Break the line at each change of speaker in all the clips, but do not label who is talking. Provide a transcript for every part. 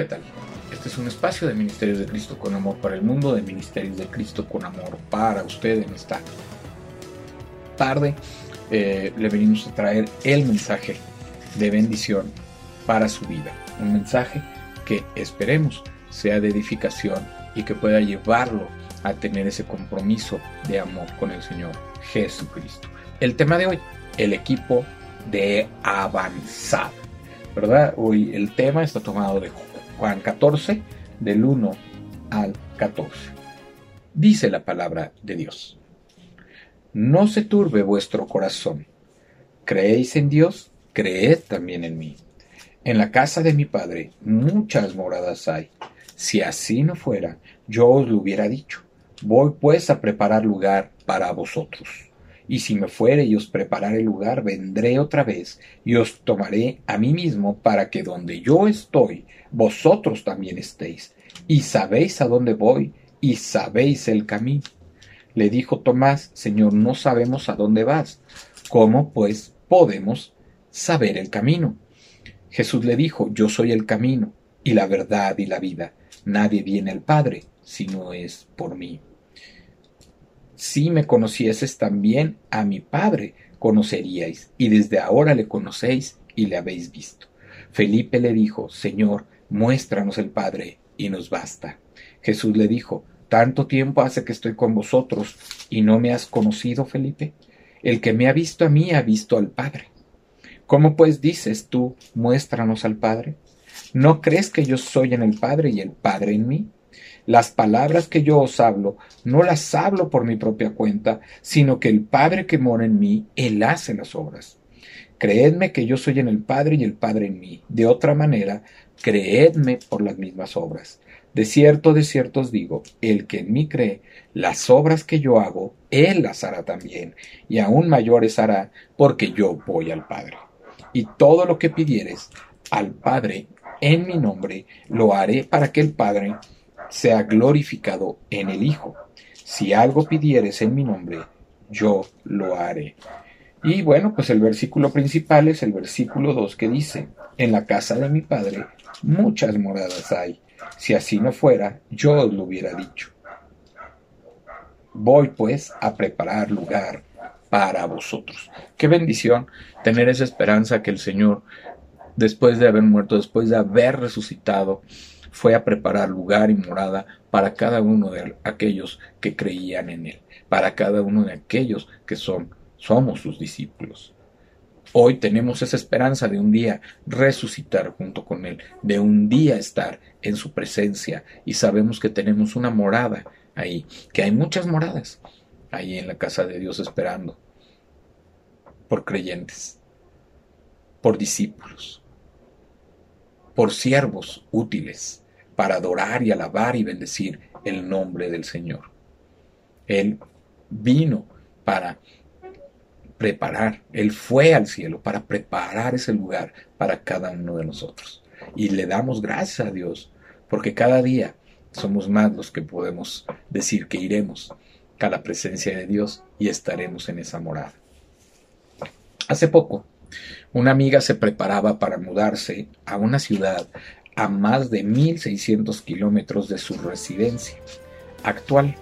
¿qué tal? Este es un espacio de Ministerios de Cristo con Amor para el mundo, de Ministerios de Cristo con Amor para usted en esta tarde. Eh, le venimos a traer el mensaje de bendición para su vida. Un mensaje que esperemos sea de edificación y que pueda llevarlo a tener ese compromiso de amor con el Señor Jesucristo. El tema de hoy, el equipo de avanzada. ¿Verdad? Hoy el tema está tomado de Juan 14, del 1 al 14. Dice la palabra de Dios. No se turbe vuestro corazón. ¿Creéis en Dios? Creed también en mí. En la casa de mi Padre muchas moradas hay. Si así no fuera, yo os lo hubiera dicho. Voy pues a preparar lugar para vosotros. Y si me fuere y os prepararé lugar, vendré otra vez y os tomaré a mí mismo para que donde yo estoy, vosotros también estéis. Y sabéis a dónde voy y sabéis el camino. Le dijo Tomás, Señor, no sabemos a dónde vas. ¿Cómo pues podemos saber el camino? Jesús le dijo, Yo soy el camino y la verdad y la vida. Nadie viene al Padre si no es por mí. Si me conocieses también a mi Padre conoceríais, y desde ahora le conocéis y le habéis visto. Felipe le dijo, Señor, muéstranos el Padre, y nos basta. Jesús le dijo, ¿tanto tiempo hace que estoy con vosotros y no me has conocido, Felipe? El que me ha visto a mí ha visto al Padre. ¿Cómo pues dices tú, muéstranos al Padre? ¿No crees que yo soy en el Padre y el Padre en mí? Las palabras que yo os hablo, no las hablo por mi propia cuenta, sino que el Padre que mora en mí, Él hace las obras. Creedme que yo soy en el Padre y el Padre en mí. De otra manera, creedme por las mismas obras. De cierto, de cierto os digo, el que en mí cree, las obras que yo hago, Él las hará también, y aún mayores hará, porque yo voy al Padre. Y todo lo que pidieres al Padre en mi nombre, lo haré para que el Padre sea glorificado en el Hijo. Si algo pidieres en mi nombre, yo lo haré. Y bueno, pues el versículo principal es el versículo 2 que dice, en la casa de mi Padre muchas moradas hay. Si así no fuera, yo os lo hubiera dicho. Voy pues a preparar lugar para vosotros. Qué bendición tener esa esperanza que el Señor, después de haber muerto, después de haber resucitado, fue a preparar lugar y morada para cada uno de aquellos que creían en Él, para cada uno de aquellos que son, somos sus discípulos. Hoy tenemos esa esperanza de un día resucitar junto con Él, de un día estar en su presencia y sabemos que tenemos una morada ahí, que hay muchas moradas ahí en la casa de Dios esperando por creyentes, por discípulos, por siervos útiles para adorar y alabar y bendecir el nombre del Señor. Él vino para preparar, Él fue al cielo para preparar ese lugar para cada uno de nosotros. Y le damos gracias a Dios, porque cada día somos más los que podemos decir que iremos a la presencia de Dios y estaremos en esa morada. Hace poco, una amiga se preparaba para mudarse a una ciudad a más de 1.600 kilómetros de su residencia actual.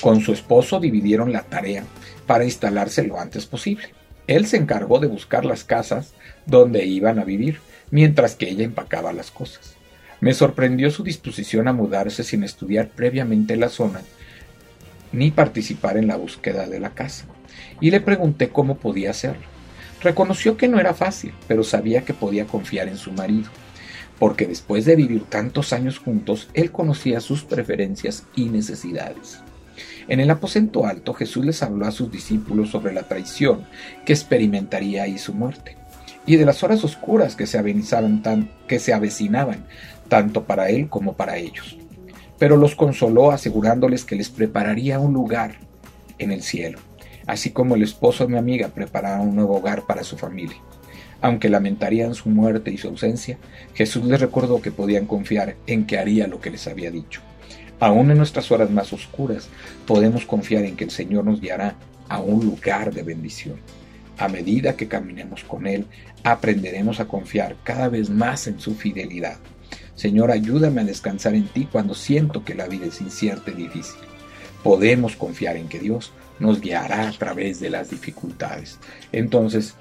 Con su esposo dividieron la tarea para instalarse lo antes posible. Él se encargó de buscar las casas donde iban a vivir, mientras que ella empacaba las cosas. Me sorprendió su disposición a mudarse sin estudiar previamente la zona ni participar en la búsqueda de la casa, y le pregunté cómo podía hacerlo. Reconoció que no era fácil, pero sabía que podía confiar en su marido porque después de vivir tantos años juntos, él conocía sus preferencias y necesidades. En el aposento alto Jesús les habló a sus discípulos sobre la traición que experimentaría y su muerte, y de las horas oscuras que se, que se avecinaban tanto para él como para ellos. Pero los consoló asegurándoles que les prepararía un lugar en el cielo, así como el esposo de mi amiga preparaba un nuevo hogar para su familia. Aunque lamentarían su muerte y su ausencia, Jesús les recordó que podían confiar en que haría lo que les había dicho. Aún en nuestras horas más oscuras, podemos confiar en que el Señor nos guiará a un lugar de bendición. A medida que caminemos con Él, aprenderemos a confiar cada vez más en su fidelidad. Señor, ayúdame a descansar en ti cuando siento que la vida es incierta y difícil. Podemos confiar en que Dios nos guiará a través de las dificultades. Entonces,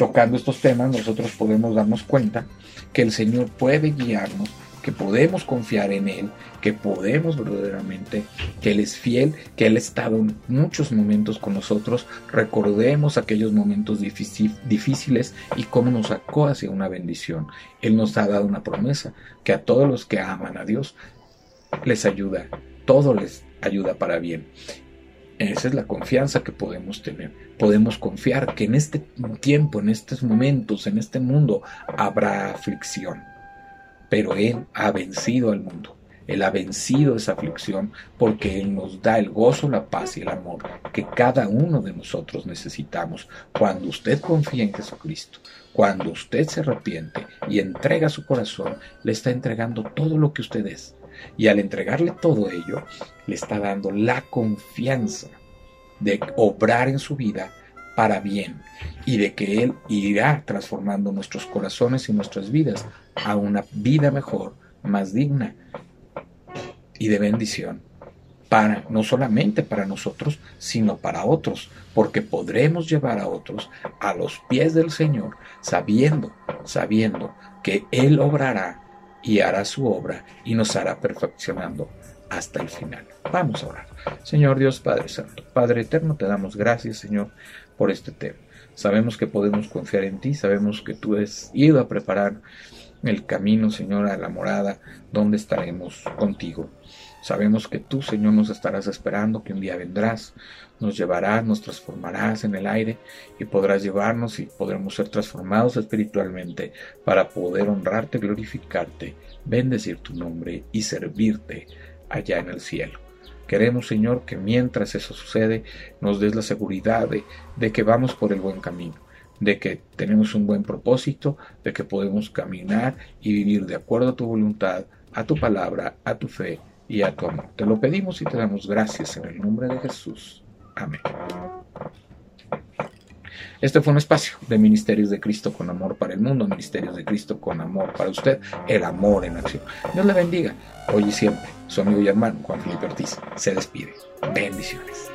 tocando estos temas, nosotros podemos darnos cuenta que el Señor puede guiarnos que podemos confiar en Él, que podemos verdaderamente, que Él es fiel, que Él ha estado en muchos momentos con nosotros. Recordemos aquellos momentos difíciles y cómo nos sacó hacia una bendición. Él nos ha dado una promesa que a todos los que aman a Dios les ayuda, todo les ayuda para bien. Esa es la confianza que podemos tener. Podemos confiar que en este tiempo, en estos momentos, en este mundo, habrá aflicción pero Él ha vencido al mundo. Él ha vencido esa aflicción porque Él nos da el gozo, la paz y el amor que cada uno de nosotros necesitamos. Cuando usted confía en Jesucristo, cuando usted se arrepiente y entrega su corazón, le está entregando todo lo que usted es. Y al entregarle todo ello, le está dando la confianza de obrar en su vida para bien y de que Él irá transformando nuestros corazones y nuestras vidas a una vida mejor, más digna y de bendición. Para, no solamente para nosotros, sino para otros, porque podremos llevar a otros a los pies del Señor, sabiendo, sabiendo que Él obrará y hará su obra y nos hará perfeccionando hasta el final. Vamos a orar. Señor Dios Padre Santo, Padre Eterno, te damos gracias, Señor, por este tema. Sabemos que podemos confiar en ti, sabemos que tú has ido a preparar el camino, Señor, a la morada, donde estaremos contigo. Sabemos que tú, Señor, nos estarás esperando, que un día vendrás, nos llevarás, nos transformarás en el aire y podrás llevarnos y podremos ser transformados espiritualmente para poder honrarte, glorificarte, bendecir tu nombre y servirte allá en el cielo. Queremos, Señor, que mientras eso sucede, nos des la seguridad de, que vamos por el buen camino, de que tenemos un buen propósito, de que podemos caminar y vivir de acuerdo a tu voluntad, a tu palabra, a tu fe y a tu amor. Te lo pedimos y te damos gracias en el nombre de Jesús. Amén. Este fue un espacio de Ministerios de Cristo con amor para el mundo, Ministerios de Cristo con amor para usted, el amor en acción. Dios le bendiga, hoy y siempre. Su amigo y hermano Juan Felipe Ortiz se despide. Bendiciones.